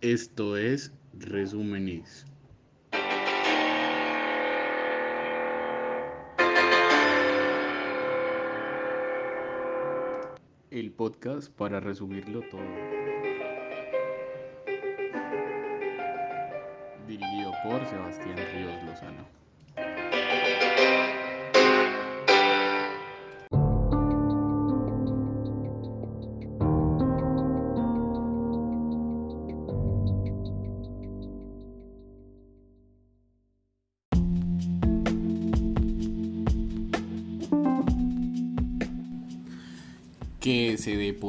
Esto es Resúmenes. El podcast para resumirlo todo. Dirigido por Sebastián Ríos Lozano.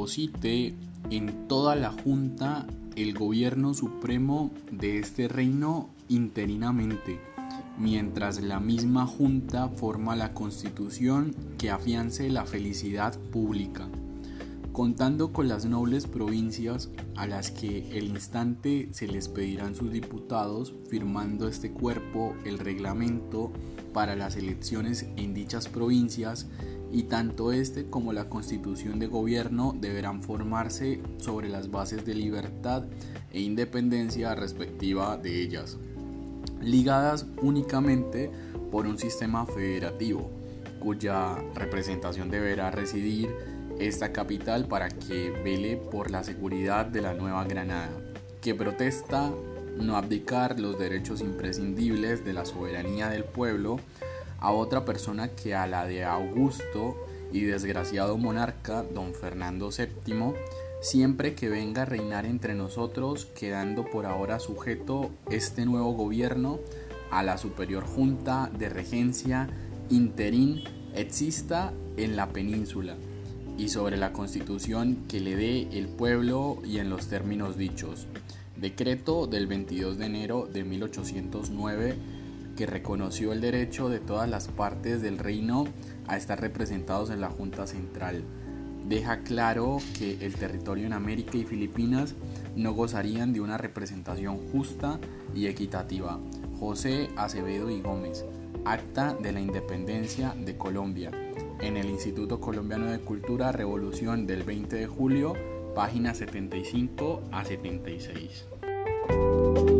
Deposite en toda la Junta el gobierno supremo de este reino interinamente, mientras la misma Junta forma la constitución que afiance la felicidad pública, contando con las nobles provincias a las que el instante se les pedirán sus diputados, firmando este cuerpo el reglamento para las elecciones en dichas provincias y tanto este como la constitución de gobierno deberán formarse sobre las bases de libertad e independencia respectiva de ellas, ligadas únicamente por un sistema federativo, cuya representación deberá residir esta capital para que vele por la seguridad de la Nueva Granada, que protesta no abdicar los derechos imprescindibles de la soberanía del pueblo, a otra persona que a la de Augusto y desgraciado monarca don Fernando VII, siempre que venga a reinar entre nosotros, quedando por ahora sujeto este nuevo gobierno a la superior junta de regencia interín exista en la península y sobre la constitución que le dé el pueblo y en los términos dichos. Decreto del 22 de enero de 1809 que reconoció el derecho de todas las partes del reino a estar representados en la Junta Central. Deja claro que el territorio en América y Filipinas no gozarían de una representación justa y equitativa. José Acevedo y Gómez, Acta de la Independencia de Colombia, en el Instituto Colombiano de Cultura, Revolución del 20 de julio, páginas 75 a 76.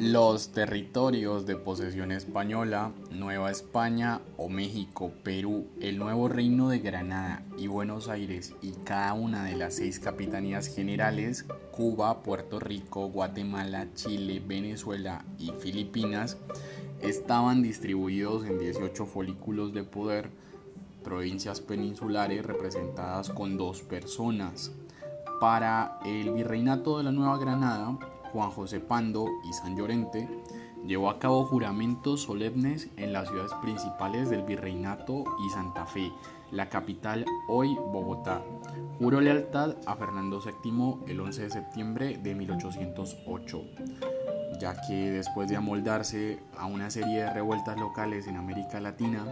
Los territorios de posesión española, Nueva España o México, Perú, el nuevo Reino de Granada y Buenos Aires y cada una de las seis capitanías generales, Cuba, Puerto Rico, Guatemala, Chile, Venezuela y Filipinas, estaban distribuidos en 18 folículos de poder, provincias peninsulares representadas con dos personas. Para el virreinato de la Nueva Granada, Juan José Pando y San Llorente, llevó a cabo juramentos solemnes en las ciudades principales del Virreinato y Santa Fe, la capital hoy Bogotá. Juró lealtad a Fernando VII el 11 de septiembre de 1808, ya que después de amoldarse a una serie de revueltas locales en América Latina,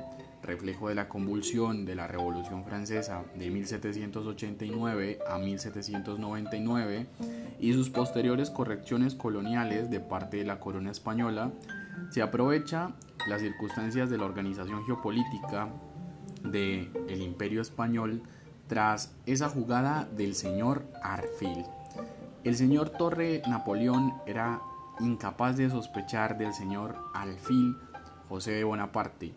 reflejo de la convulsión de la Revolución Francesa de 1789 a 1799 y sus posteriores correcciones coloniales de parte de la corona española, se aprovecha las circunstancias de la organización geopolítica del el imperio español tras esa jugada del señor Arfil. El señor Torre Napoleón era incapaz de sospechar del señor Alfil José de Bonaparte,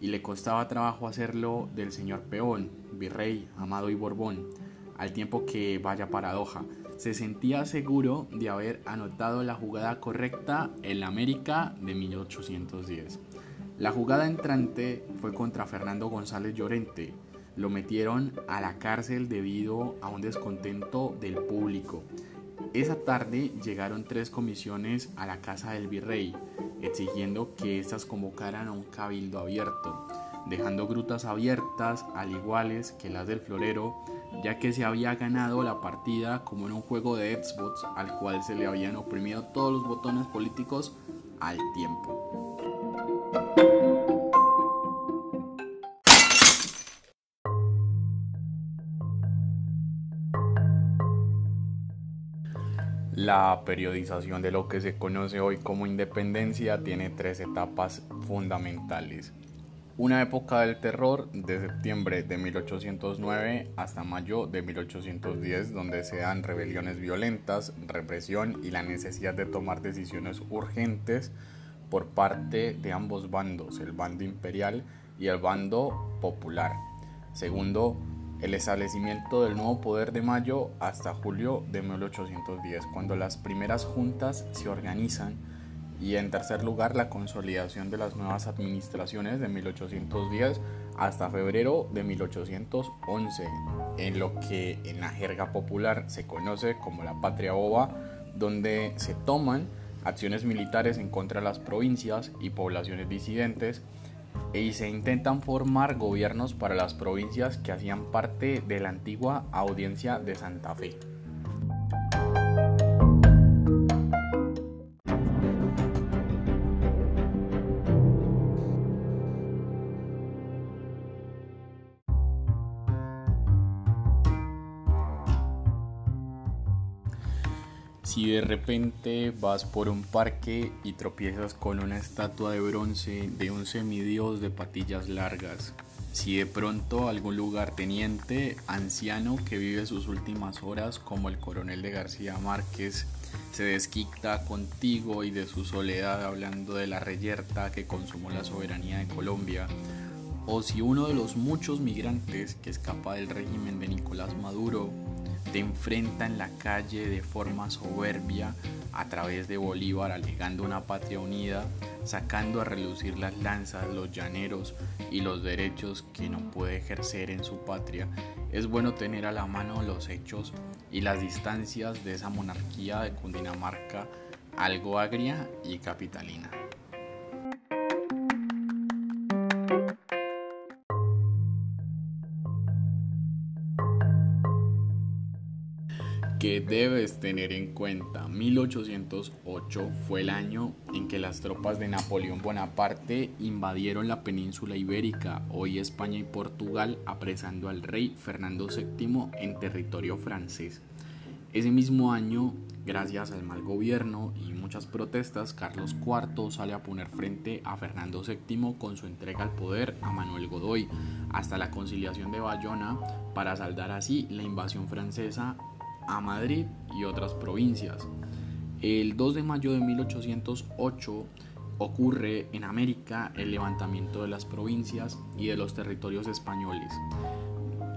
y le costaba trabajo hacerlo del señor Peón, virrey, Amado y Borbón, al tiempo que, vaya paradoja, se sentía seguro de haber anotado la jugada correcta en la América de 1810. La jugada entrante fue contra Fernando González Llorente. Lo metieron a la cárcel debido a un descontento del público. Esa tarde llegaron tres comisiones a la casa del virrey, exigiendo que éstas convocaran a un cabildo abierto, dejando grutas abiertas al iguales que las del florero, ya que se había ganado la partida como en un juego de Xbox al cual se le habían oprimido todos los botones políticos al tiempo. La periodización de lo que se conoce hoy como independencia tiene tres etapas fundamentales. Una época del terror de septiembre de 1809 hasta mayo de 1810 donde se dan rebeliones violentas, represión y la necesidad de tomar decisiones urgentes por parte de ambos bandos, el bando imperial y el bando popular. Segundo, el establecimiento del nuevo poder de mayo hasta julio de 1810, cuando las primeras juntas se organizan y en tercer lugar la consolidación de las nuevas administraciones de 1810 hasta febrero de 1811, en lo que en la jerga popular se conoce como la patria boba, donde se toman acciones militares en contra de las provincias y poblaciones disidentes y se intentan formar gobiernos para las provincias que hacían parte de la antigua audiencia de Santa Fe. Si de repente vas por un parque y tropiezas con una estatua de bronce de un semidios de patillas largas, si de pronto algún lugarteniente anciano que vive sus últimas horas como el coronel de García Márquez se desquita contigo y de su soledad hablando de la reyerta que consumó la soberanía de Colombia, o si uno de los muchos migrantes que escapa del régimen de Nicolás Maduro te enfrenta en la calle de forma soberbia a través de Bolívar alegando una patria unida, sacando a relucir las lanzas, los llaneros y los derechos que no puede ejercer en su patria, es bueno tener a la mano los hechos y las distancias de esa monarquía de Cundinamarca algo agria y capitalina. Que debes tener en cuenta. 1808 fue el año en que las tropas de Napoleón Bonaparte invadieron la península ibérica, hoy España y Portugal, apresando al rey Fernando VII en territorio francés. Ese mismo año, gracias al mal gobierno y muchas protestas, Carlos IV sale a poner frente a Fernando VII con su entrega al poder a Manuel Godoy, hasta la conciliación de Bayona, para saldar así la invasión francesa a Madrid y otras provincias. El 2 de mayo de 1808 ocurre en América el levantamiento de las provincias y de los territorios españoles.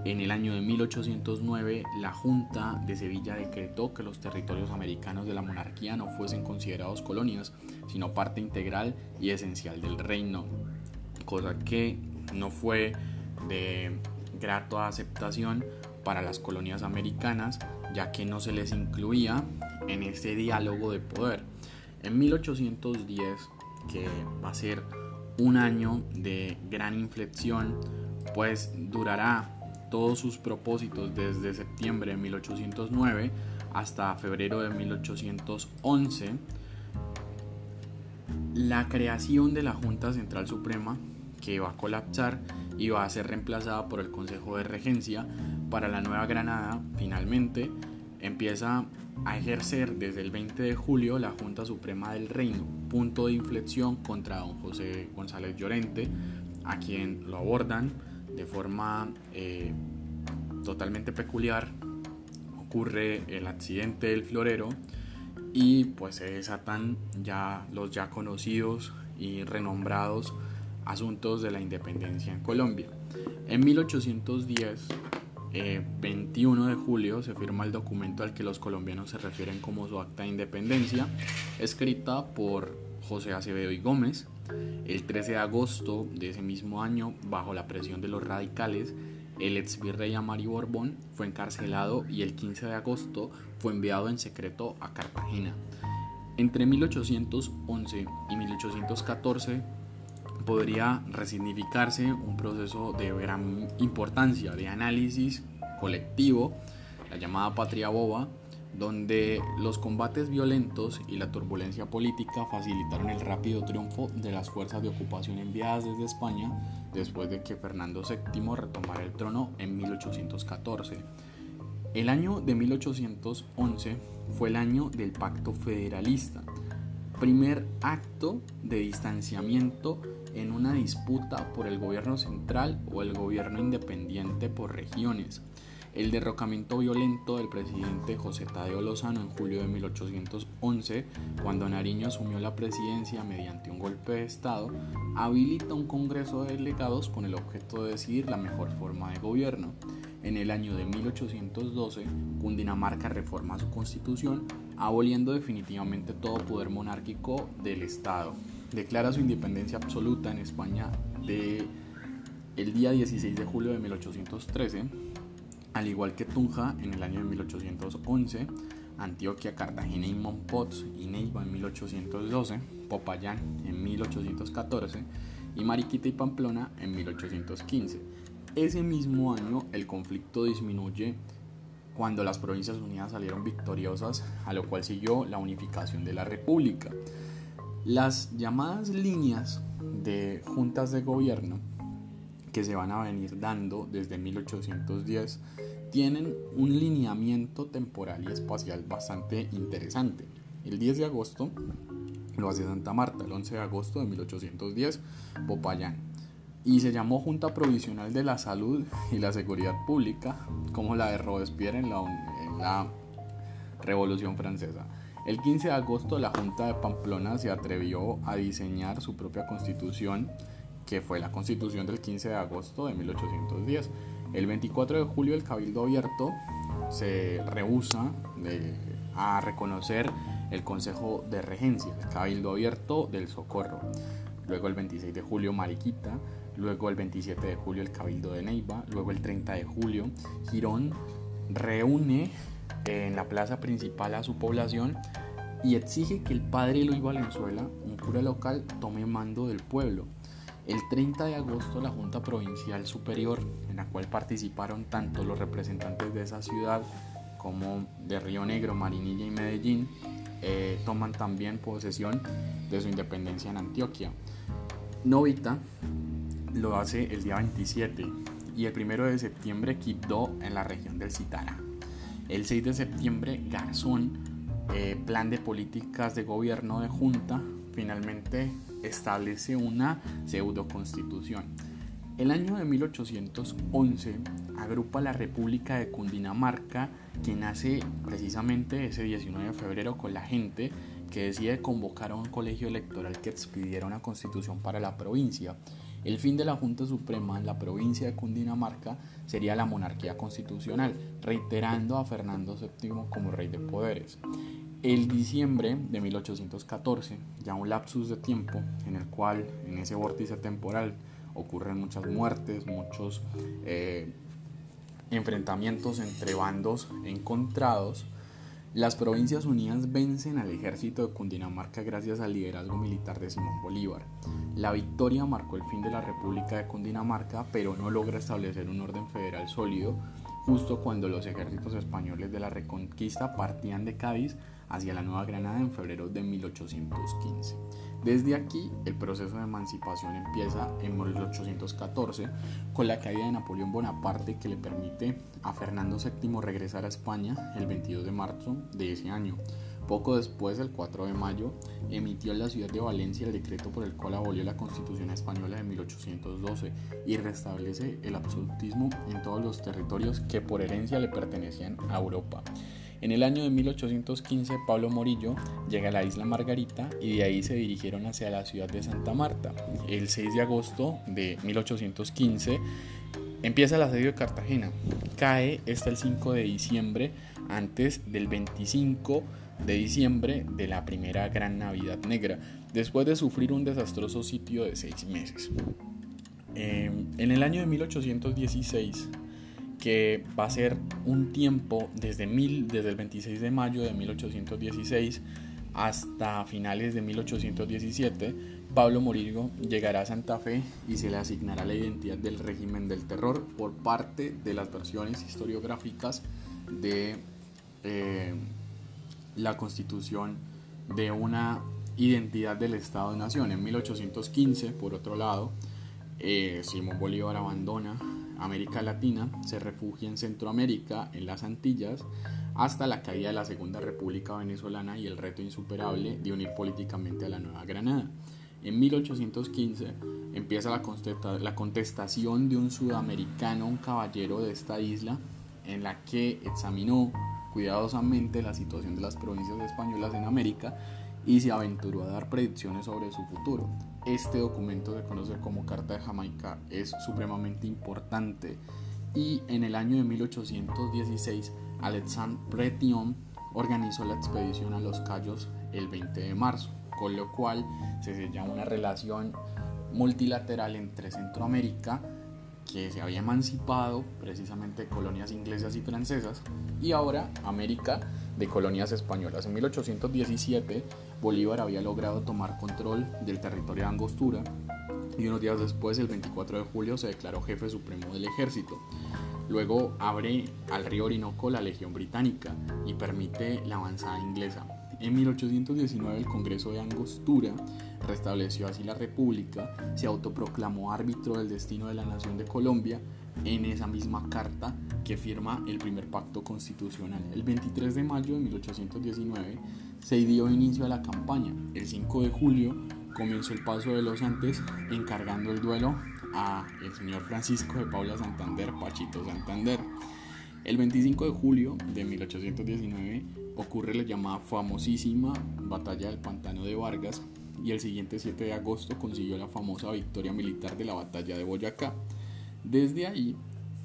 En el año de 1809, la Junta de Sevilla decretó que los territorios americanos de la monarquía no fuesen considerados colonias, sino parte integral y esencial del reino, cosa que no fue de grata aceptación para las colonias americanas ya que no se les incluía en ese diálogo de poder. En 1810, que va a ser un año de gran inflexión, pues durará todos sus propósitos desde septiembre de 1809 hasta febrero de 1811, la creación de la Junta Central Suprema, que va a colapsar y va a ser reemplazada por el Consejo de Regencia, para la Nueva Granada, finalmente, empieza a ejercer desde el 20 de julio la Junta Suprema del Reino, punto de inflexión contra don José González Llorente, a quien lo abordan de forma eh, totalmente peculiar. Ocurre el accidente del florero y pues se desatan ya los ya conocidos y renombrados asuntos de la independencia en Colombia. En 1810 21 eh, de julio se firma el documento al que los colombianos se refieren como su acta de independencia, escrita por José Acevedo y Gómez. El 13 de agosto de ese mismo año, bajo la presión de los radicales, el ex virrey Amari Borbón fue encarcelado y el 15 de agosto fue enviado en secreto a Cartagena. Entre 1811 y 1814 podría resignificarse un proceso de gran importancia de análisis colectivo, la llamada patria boba, donde los combates violentos y la turbulencia política facilitaron el rápido triunfo de las fuerzas de ocupación enviadas desde España después de que Fernando VII retomara el trono en 1814. El año de 1811 fue el año del Pacto Federalista, primer acto de distanciamiento en una disputa por el gobierno central o el gobierno independiente por regiones. El derrocamiento violento del presidente José Tadeo Lozano en julio de 1811, cuando Nariño asumió la presidencia mediante un golpe de Estado, habilita un Congreso de Delegados con el objeto de decidir la mejor forma de gobierno. En el año de 1812, Cundinamarca reforma su constitución, aboliendo definitivamente todo poder monárquico del Estado. Declara su independencia absoluta en España el día 16 de julio de 1813, al igual que Tunja en el año de 1811, Antioquia, Cartagena y Monpots y Neiva en 1812, Popayán en 1814 y Mariquita y Pamplona en 1815. Ese mismo año el conflicto disminuye cuando las Provincias Unidas salieron victoriosas, a lo cual siguió la unificación de la República. Las llamadas líneas de juntas de gobierno que se van a venir dando desde 1810 tienen un lineamiento temporal y espacial bastante interesante. El 10 de agosto lo hace Santa Marta, el 11 de agosto de 1810 Popayán, y se llamó Junta Provisional de la Salud y la Seguridad Pública, como la de Robespierre en la, Revolución Francesa. El 15 de agosto la Junta de Pamplona se atrevió a diseñar su propia constitución, que fue la constitución del 15 de agosto de 1810. El 24 de julio el Cabildo Abierto se rehúsa a reconocer el Consejo de Regencia, el Cabildo Abierto del Socorro. Luego el 26 de julio Mariquita, luego el 27 de julio el Cabildo de Neiva, luego el 30 de julio Girón reúne en la plaza principal a su población y exige que el padre Eloy Valenzuela, un cura local, tome mando del pueblo. El 30 de agosto la Junta Provincial Superior, en la cual participaron tanto los representantes de esa ciudad como de Río Negro, Marinilla y Medellín, eh, toman también posesión de su independencia en Antioquia. Novita lo hace el día 27 y el 1 de septiembre Quibdó en la región del Citara. El 6 de septiembre Garzón, eh, plan de políticas de gobierno de junta, finalmente establece una pseudo constitución. El año de 1811 agrupa la República de Cundinamarca, que nace precisamente ese 19 de febrero con la gente que decide convocar a un colegio electoral que expidiera una constitución para la provincia. El fin de la Junta Suprema en la provincia de Cundinamarca sería la monarquía constitucional, reiterando a Fernando VII como rey de poderes. El diciembre de 1814, ya un lapsus de tiempo en el cual en ese vórtice temporal ocurren muchas muertes, muchos eh, enfrentamientos entre bandos encontrados, las Provincias Unidas vencen al ejército de Cundinamarca gracias al liderazgo militar de Simón Bolívar. La victoria marcó el fin de la República de Cundinamarca, pero no logra establecer un orden federal sólido, justo cuando los ejércitos españoles de la Reconquista partían de Cádiz hacia la Nueva Granada en febrero de 1815. Desde aquí, el proceso de emancipación empieza en 1814 con la caída de Napoleón Bonaparte que le permite a Fernando VII regresar a España el 22 de marzo de ese año. Poco después, el 4 de mayo, emitió en la ciudad de Valencia el decreto por el cual abolió la Constitución española de 1812 y restablece el absolutismo en todos los territorios que por herencia le pertenecían a Europa. En el año de 1815, Pablo Morillo llega a la isla Margarita y de ahí se dirigieron hacia la ciudad de Santa Marta. El 6 de agosto de 1815 empieza el asedio de Cartagena. Cae hasta el 5 de diciembre, antes del 25 de diciembre de la primera gran Navidad Negra, después de sufrir un desastroso sitio de seis meses. Eh, en el año de 1816, que va a ser un tiempo desde, mil, desde el 26 de mayo de 1816 hasta finales de 1817, Pablo Morillo llegará a Santa Fe y se le asignará la identidad del régimen del terror por parte de las versiones historiográficas de eh, la constitución de una identidad del Estado-Nación. En 1815, por otro lado, eh, Simón Bolívar abandona América Latina, se refugia en Centroamérica, en las Antillas, hasta la caída de la Segunda República Venezolana y el reto insuperable de unir políticamente a la Nueva Granada. En 1815 empieza la, contestación de un sudamericano, un caballero de esta isla, en la que examinó cuidadosamente la situación de las provincias españolas en América y se aventuró a dar predicciones sobre su futuro. Este documento se conoce como Carta de Jamaica es supremamente importante y en el año de 1816 Alexandre Bretion organizó la expedición a los Cayos el 20 de marzo, con lo cual se sella una relación multilateral entre Centroamérica, que se había emancipado precisamente de colonias inglesas y francesas, y ahora América de colonias españolas. En 1817 Bolívar había logrado tomar control del territorio de Angostura y unos días después, el 24 de julio, se declaró jefe supremo del ejército. Luego abre al río Orinoco la Legión Británica y permite la avanzada inglesa. En 1819 el Congreso de Angostura restableció así la República, se autoproclamó árbitro del destino de la nación de Colombia en esa misma carta que firma el primer pacto constitucional. El 23 de mayo de 1819 se dio inicio a la campaña. El 5 de julio comenzó el paso de los antes encargando el duelo a el señor Francisco de Paula Santander, Pachito Santander. El 25 de julio de 1819 ocurre la llamada famosísima Batalla del Pantano de Vargas y el siguiente 7 de agosto consiguió la famosa victoria militar de la Batalla de Boyacá. Desde ahí,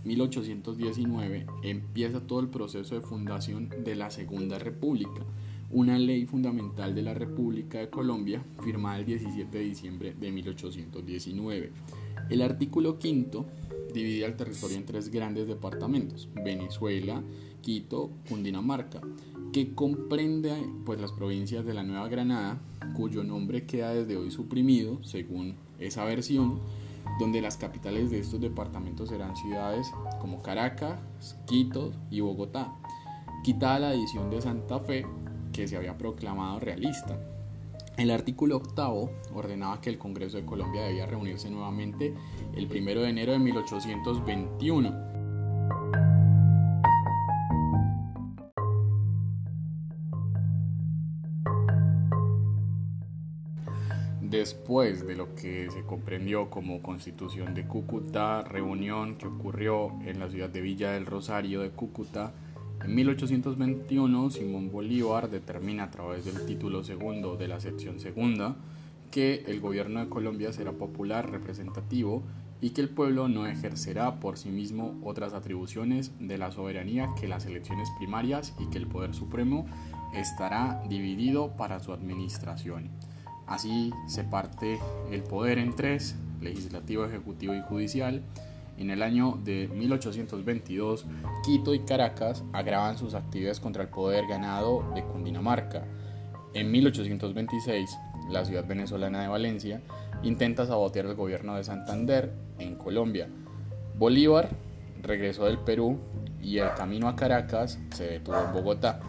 1819, empieza todo el proceso de fundación de la Segunda República, una ley fundamental de la República de Colombia firmada el 17 de diciembre de 1819. El artículo quinto divide al territorio en tres grandes departamentos, Venezuela, Quito, Cundinamarca, que comprende pues, las provincias de la Nueva Granada, cuyo nombre queda desde hoy suprimido, según esa versión, donde las capitales de estos departamentos serán ciudades como Caracas, Quito y Bogotá, quitada la edición de Santa Fe, que se había proclamado realista. El artículo octavo ordenaba que el Congreso de Colombia debía reunirse nuevamente el 1 de enero de 1821. Después de lo que se comprendió como constitución de Cúcuta, reunión que ocurrió en la ciudad de Villa del Rosario de Cúcuta, en 1821, Simón Bolívar determina a través del título segundo de la sección segunda que el gobierno de Colombia será popular, representativo y que el pueblo no ejercerá por sí mismo otras atribuciones de la soberanía que las elecciones primarias y que el poder supremo estará dividido para su administración. Así se parte el poder en tres, legislativo, ejecutivo y judicial, en el año de 1822, Quito y Caracas agravan sus actividades contra el poder ganado de Cundinamarca. En 1826, la ciudad venezolana de Valencia intenta sabotear el gobierno de Santander en Colombia. Bolívar regresó del Perú y el camino a Caracas se detuvo en Bogotá.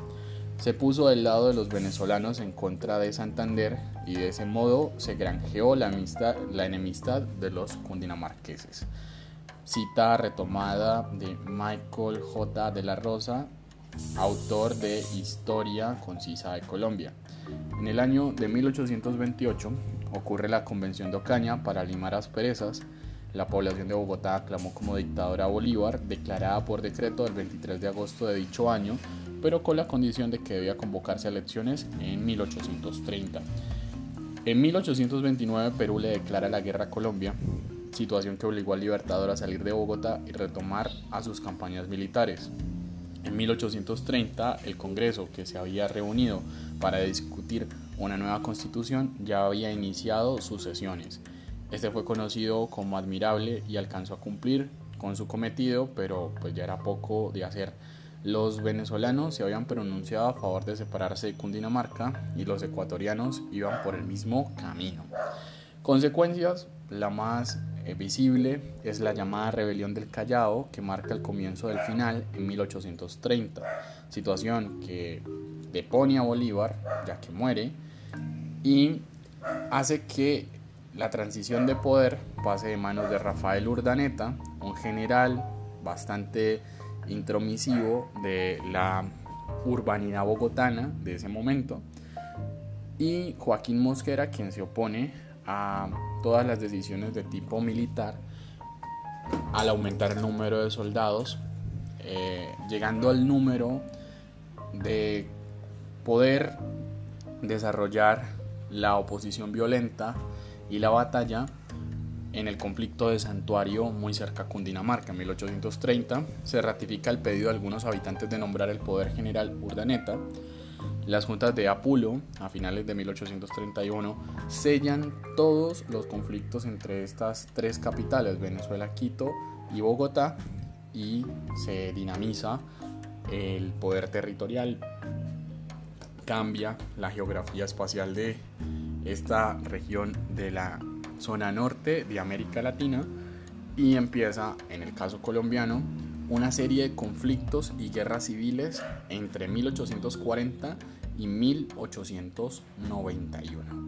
Se puso del lado de los venezolanos en contra de Santander y de ese modo se granjeó la, enemistad de los cundinamarqueses cita retomada de Michael J. de la Rosa, autor de Historia Concisa de Colombia. En el año de 1828 ocurre la Convención de Ocaña para limar asperezas. La población de Bogotá aclamó como dictadora a Bolívar, declarada por decreto el 23 de agosto de dicho año, pero con la condición de que debía convocarse a elecciones en 1830. En 1829 Perú le declara la guerra a Colombia, situación que obligó al Libertador a salir de Bogotá y retomar a sus campañas militares. En 1830, el Congreso, que se había reunido para discutir una nueva constitución, ya había iniciado sus sesiones. Este fue conocido como admirable y alcanzó a cumplir con su cometido, pero pues ya era poco de hacer. Los venezolanos se habían pronunciado a favor de separarse de Cundinamarca y los ecuatorianos iban por el mismo camino. Consecuencias, la más eh, visible es la llamada Rebelión del Callao, que marca el comienzo del final en 1830, situación que depone a Bolívar, ya que muere, y hace que la transición de poder pase de manos de Rafael Urdaneta, un general bastante intromisivo de la urbanidad bogotana de ese momento, y Joaquín Mosquera, quien se opone a todas las decisiones de tipo militar al aumentar el número de soldados, eh, llegando al número de poder desarrollar la oposición violenta y la batalla en el conflicto de Santuario muy cerca a Cundinamarca. En 1830 se ratifica el pedido de algunos habitantes de nombrar el poder general Urdaneta. Las juntas de Apulo, a finales de 1831, sellan todos los conflictos entre estas tres capitales, Venezuela, Quito y Bogotá, y se dinamiza el poder territorial, cambia la geografía espacial de esta región de la zona norte de América Latina y empieza, en el caso colombiano, una serie de conflictos y guerras civiles entre 1840 y 1891.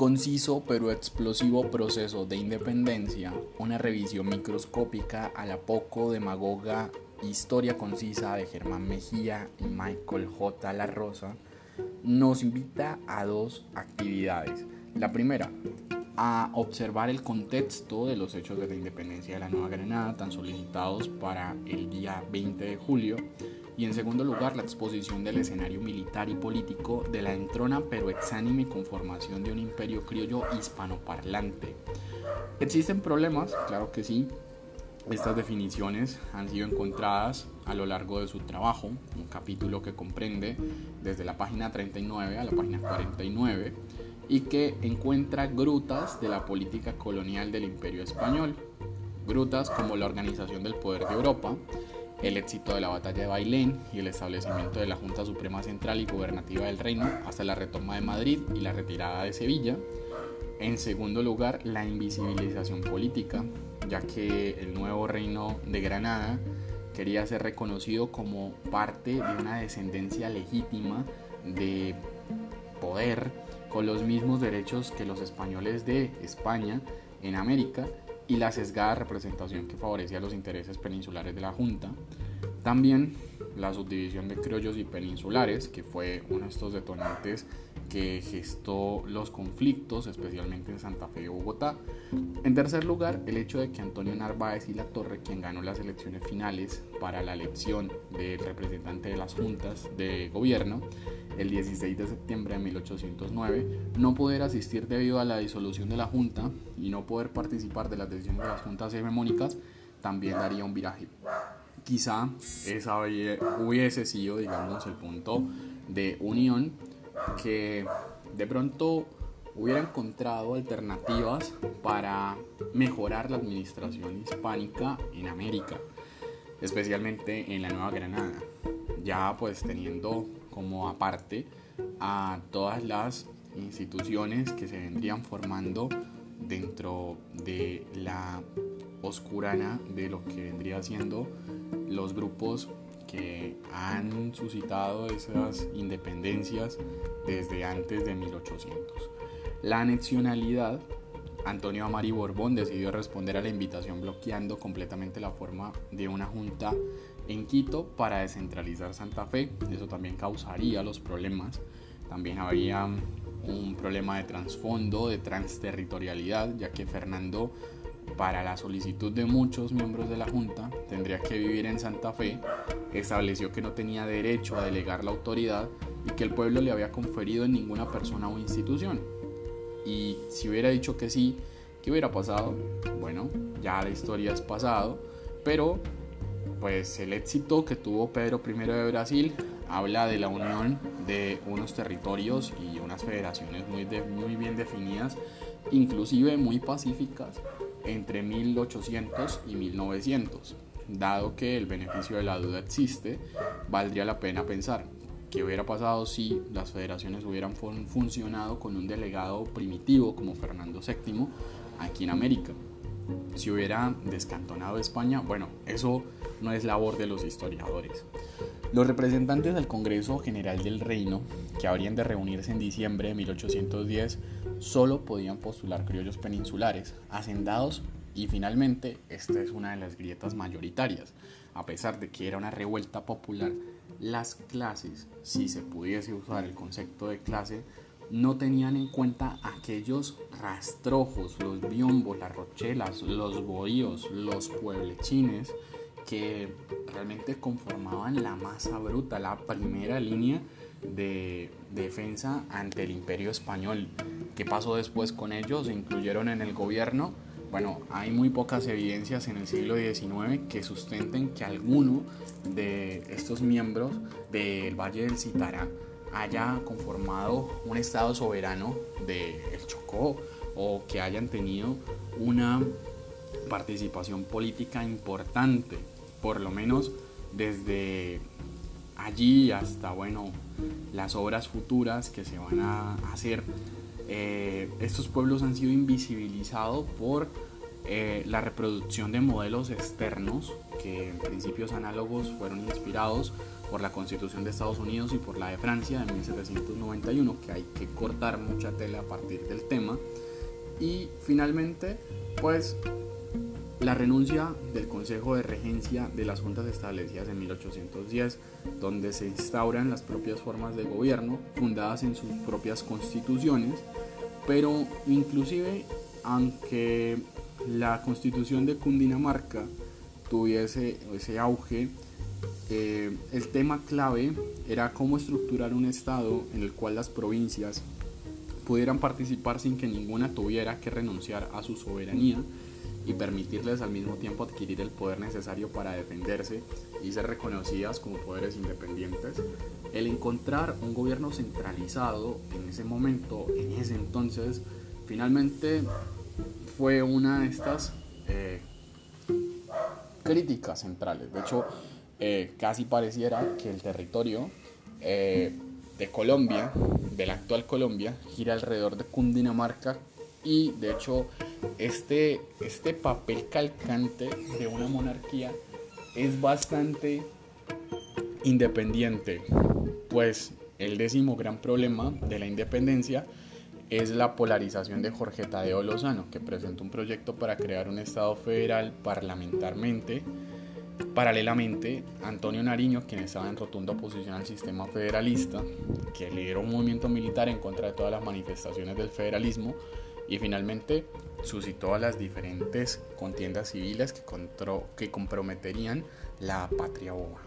Conciso pero explosivo proceso de independencia, una revisión microscópica a la poco demagoga historia concisa de Germán Mejía y Michael J. La Rosa, nos invita a dos actividades. La primera, a observar el contexto de los hechos de la independencia de la Nueva Granada, tan solicitados para el día 20 de julio, y en segundo lugar la exposición del escenario militar y político de la entrona pero exánime conformación de un imperio criollo hispanoparlante. ¿Existen problemas? Claro que sí. Estas definiciones han sido encontradas a lo largo de su trabajo, un capítulo que comprende desde la página 39 a la página 49 y que encuentra grutas de la política colonial del imperio español. Grutas como la organización del poder de Europa, el éxito de la batalla de Bailén y el establecimiento de la Junta Suprema Central y Gubernativa del Reino hasta la retoma de Madrid y la retirada de Sevilla. En segundo lugar, la invisibilización política, ya que el nuevo reino de Granada quería ser reconocido como parte de una descendencia legítima de poder con los mismos derechos que los españoles de España en América y la sesgada representación que favorecía los intereses peninsulares de la Junta. También la subdivisión de criollos y peninsulares, que fue uno de estos detonantes que gestó los conflictos, especialmente en Santa Fe y Bogotá. En tercer lugar, el hecho de que Antonio Narváez y La Torre, quien ganó las elecciones finales para la elección del representante de las juntas de gobierno, el 16 de septiembre de 1809, no poder asistir debido a la disolución de la Junta y no poder participar de las decisiones de las juntas hegemónicas, también daría un viraje. Quizá esa hubiese sido, digamos, el punto de unión que de pronto hubiera encontrado alternativas para mejorar la administración hispánica en América, especialmente en la Nueva Granada, ya pues teniendo como aparte a todas las instituciones que se vendrían formando dentro de la oscurana de lo que vendría siendo los grupos que han suscitado esas independencias desde antes de 1800. La anexionalidad, Antonio Amari Borbón decidió responder a la invitación bloqueando completamente la forma de una junta en Quito para descentralizar Santa Fe. Eso también causaría los problemas. También había un problema de trasfondo, de transterritorialidad, ya que Fernando, para la solicitud de muchos miembros de la Junta, tendría que vivir en Santa Fe, estableció que no tenía derecho a delegar la autoridad y que el pueblo le había conferido en ninguna persona o institución. Y si hubiera dicho que sí, ¿qué hubiera pasado? Bueno, ya la historia es pasado, pero pues el éxito que tuvo Pedro I de Brasil habla de la unión de unos territorios y unas federaciones muy, muy bien definidas, inclusive muy pacíficas, entre 1800 y 1900. Dado que el beneficio de la duda existe, valdría la pena pensar qué hubiera pasado si las federaciones hubieran funcionado con un delegado primitivo como Fernando VII aquí en América si hubiera descantonado España, bueno, eso no es labor de los historiadores. Los representantes del Congreso General del Reino, que habrían de reunirse en diciembre de 1810, solo podían postular criollos peninsulares, hacendados y finalmente esta es una de las grietas mayoritarias. A pesar de que era una revuelta popular, las clases, si se pudiese usar el concepto de clase, no tenían en cuenta aquellos rastrojos, los biombos, las rochelas, los bohíos, los pueblechines, que realmente conformaban la masa bruta, la primera línea de defensa ante el imperio español. ¿Qué pasó después con ellos? ¿Se incluyeron en el gobierno? Bueno, hay muy pocas evidencias en el siglo XIX que sustenten que alguno de estos miembros del Valle del Citará haya conformado un estado soberano del el Chocó o que hayan tenido una participación política importante, por lo menos desde allí hasta bueno las obras futuras que se van a hacer. Eh, estos pueblos han sido invisibilizados por eh, la reproducción de modelos externos que en principios análogos fueron inspirados por la Constitución de Estados Unidos y por la de Francia de 1791, que hay que cortar mucha tela a partir del tema. Y finalmente, pues la renuncia del Consejo de Regencia de las juntas establecidas en 1810, donde se instauran las propias formas de gobierno fundadas en sus propias constituciones, pero inclusive aunque la constitución de Cundinamarca tuviese ese auge, eh, el tema clave era cómo estructurar un Estado en el cual las provincias pudieran participar sin que ninguna tuviera que renunciar a su soberanía y permitirles al mismo tiempo adquirir el poder necesario para defenderse y ser reconocidas como poderes independientes. El encontrar un gobierno centralizado en ese momento, en ese entonces, finalmente fue una de estas eh, críticas centrales. De hecho, eh, casi pareciera que el territorio eh, de Colombia, de la actual Colombia, gira alrededor de Cundinamarca y de hecho este, este papel calcante de una monarquía es bastante independiente, pues el décimo gran problema de la independencia es la polarización de Jorge Tadeo Lozano, que presentó un proyecto para crear un Estado federal parlamentarmente Paralelamente, Antonio Nariño, quien estaba en rotunda oposición al sistema federalista, que lideró un movimiento militar en contra de todas las manifestaciones del federalismo y finalmente suscitó a las diferentes contiendas civiles que, comprometerían la patria boba.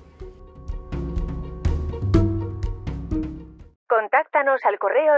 Al correo